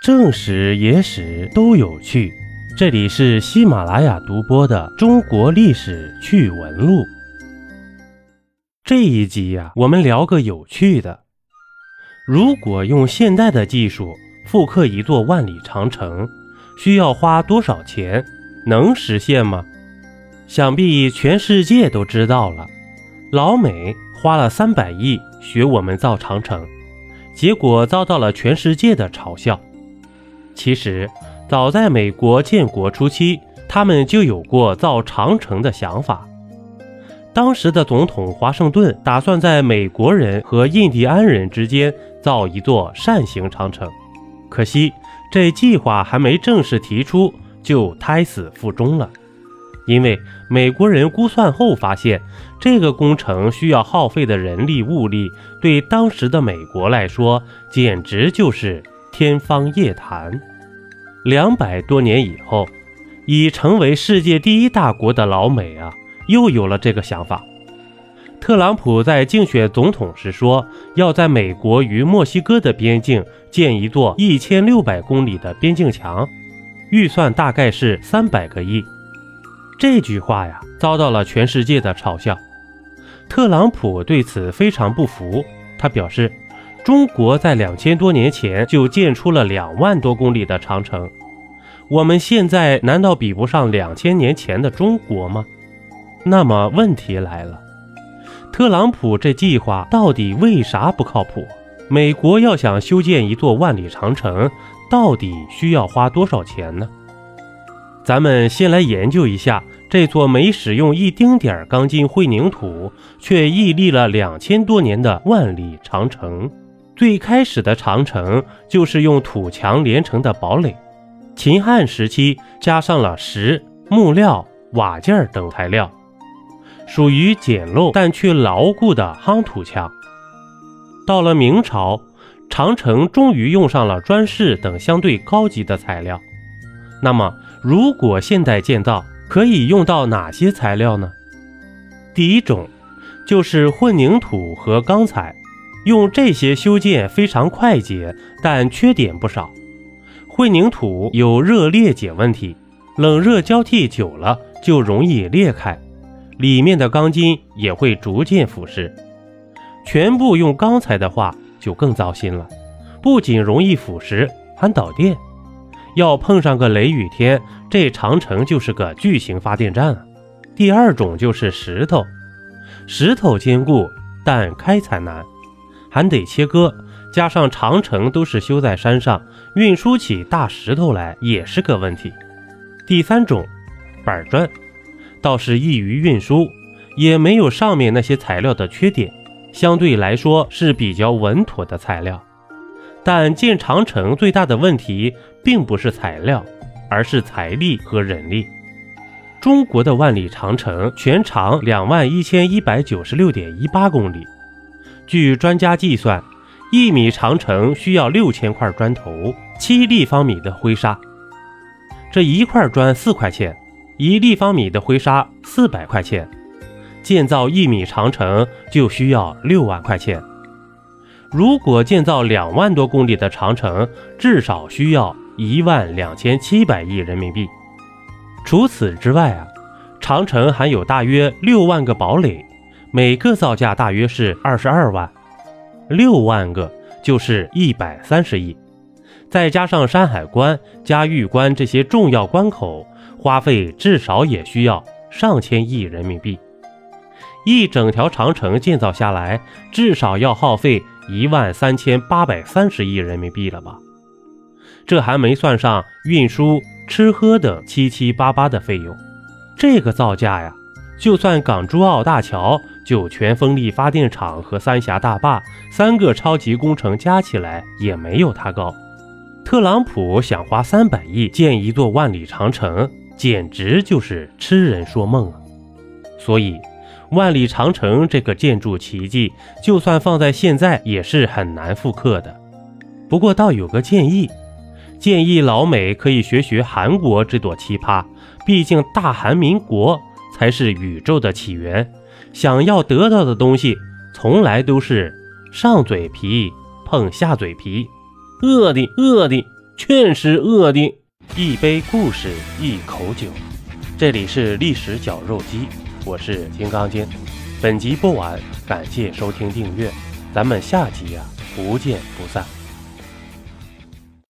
正史、野史都有趣。这里是喜马拉雅独播的《中国历史趣闻录》。这一集呀，我们聊个有趣的：如果用现代的技术复刻一座万里长城，需要花多少钱？能实现吗？想必全世界都知道了。老美花了三百亿学我们造长城，结果遭到了全世界的嘲笑。其实，早在美国建国初期，他们就有过造长城的想法。当时的总统华盛顿打算在美国人和印第安人之间造一座扇形长城，可惜这计划还没正式提出，就胎死腹中了。因为美国人估算后发现，这个工程需要耗费的人力物力，对当时的美国来说，简直就是。天方夜谭。两百多年以后，已成为世界第一大国的老美啊，又有了这个想法。特朗普在竞选总统时说，要在美国与墨西哥的边境建一座一千六百公里的边境墙，预算大概是三百个亿。这句话呀，遭到了全世界的嘲笑。特朗普对此非常不服，他表示。中国在两千多年前就建出了两万多公里的长城，我们现在难道比不上两千年前的中国吗？那么问题来了，特朗普这计划到底为啥不靠谱？美国要想修建一座万里长城，到底需要花多少钱呢？咱们先来研究一下这座没使用一丁点儿钢筋混凝土，却屹立了两千多年的万里长城。最开始的长城就是用土墙连成的堡垒，秦汉时期加上了石、木料、瓦件等材料，属于简陋但却牢固的夯土墙。到了明朝，长城终于用上了砖石等相对高级的材料。那么，如果现代建造，可以用到哪些材料呢？第一种就是混凝土和钢材。用这些修建非常快捷，但缺点不少。混凝土有热裂解问题，冷热交替久了就容易裂开，里面的钢筋也会逐渐腐蚀。全部用钢材的话就更糟心了，不仅容易腐蚀，还导电。要碰上个雷雨天，这长城就是个巨型发电站。第二种就是石头，石头坚固，但开采难。还得切割，加上长城都是修在山上，运输起大石头来也是个问题。第三种，板砖，倒是易于运输，也没有上面那些材料的缺点，相对来说是比较稳妥的材料。但建长城最大的问题并不是材料，而是财力和人力。中国的万里长城全长两万一千一百九十六点一八公里。据专家计算，一米长城需要六千块砖头，七立方米的灰沙。这一块砖四块钱，一立方米的灰沙四百块钱，建造一米长城就需要六万块钱。如果建造两万多公里的长城，至少需要一万两千七百亿人民币。除此之外啊，长城还有大约六万个堡垒。每个造价大约是二十二万，六万个就是一百三十亿，再加上山海关、嘉峪关这些重要关口，花费至少也需要上千亿人民币。一整条长城建造下来，至少要耗费一万三千八百三十亿人民币了吧？这还没算上运输、吃喝等七七八八的费用，这个造价呀！就算港珠澳大桥、酒泉风力发电厂和三峡大坝三个超级工程加起来也没有它高。特朗普想花三百亿建一座万里长城，简直就是痴人说梦啊！所以，万里长城这个建筑奇迹，就算放在现在也是很难复刻的。不过倒有个建议，建议老美可以学学韩国这朵奇葩，毕竟大韩民国。才是宇宙的起源。想要得到的东西，从来都是上嘴皮碰下嘴皮，饿的饿的全是恶的。一杯故事，一口酒。这里是历史绞肉机，我是金刚经。本集播完，感谢收听订阅，咱们下集呀，不见不散。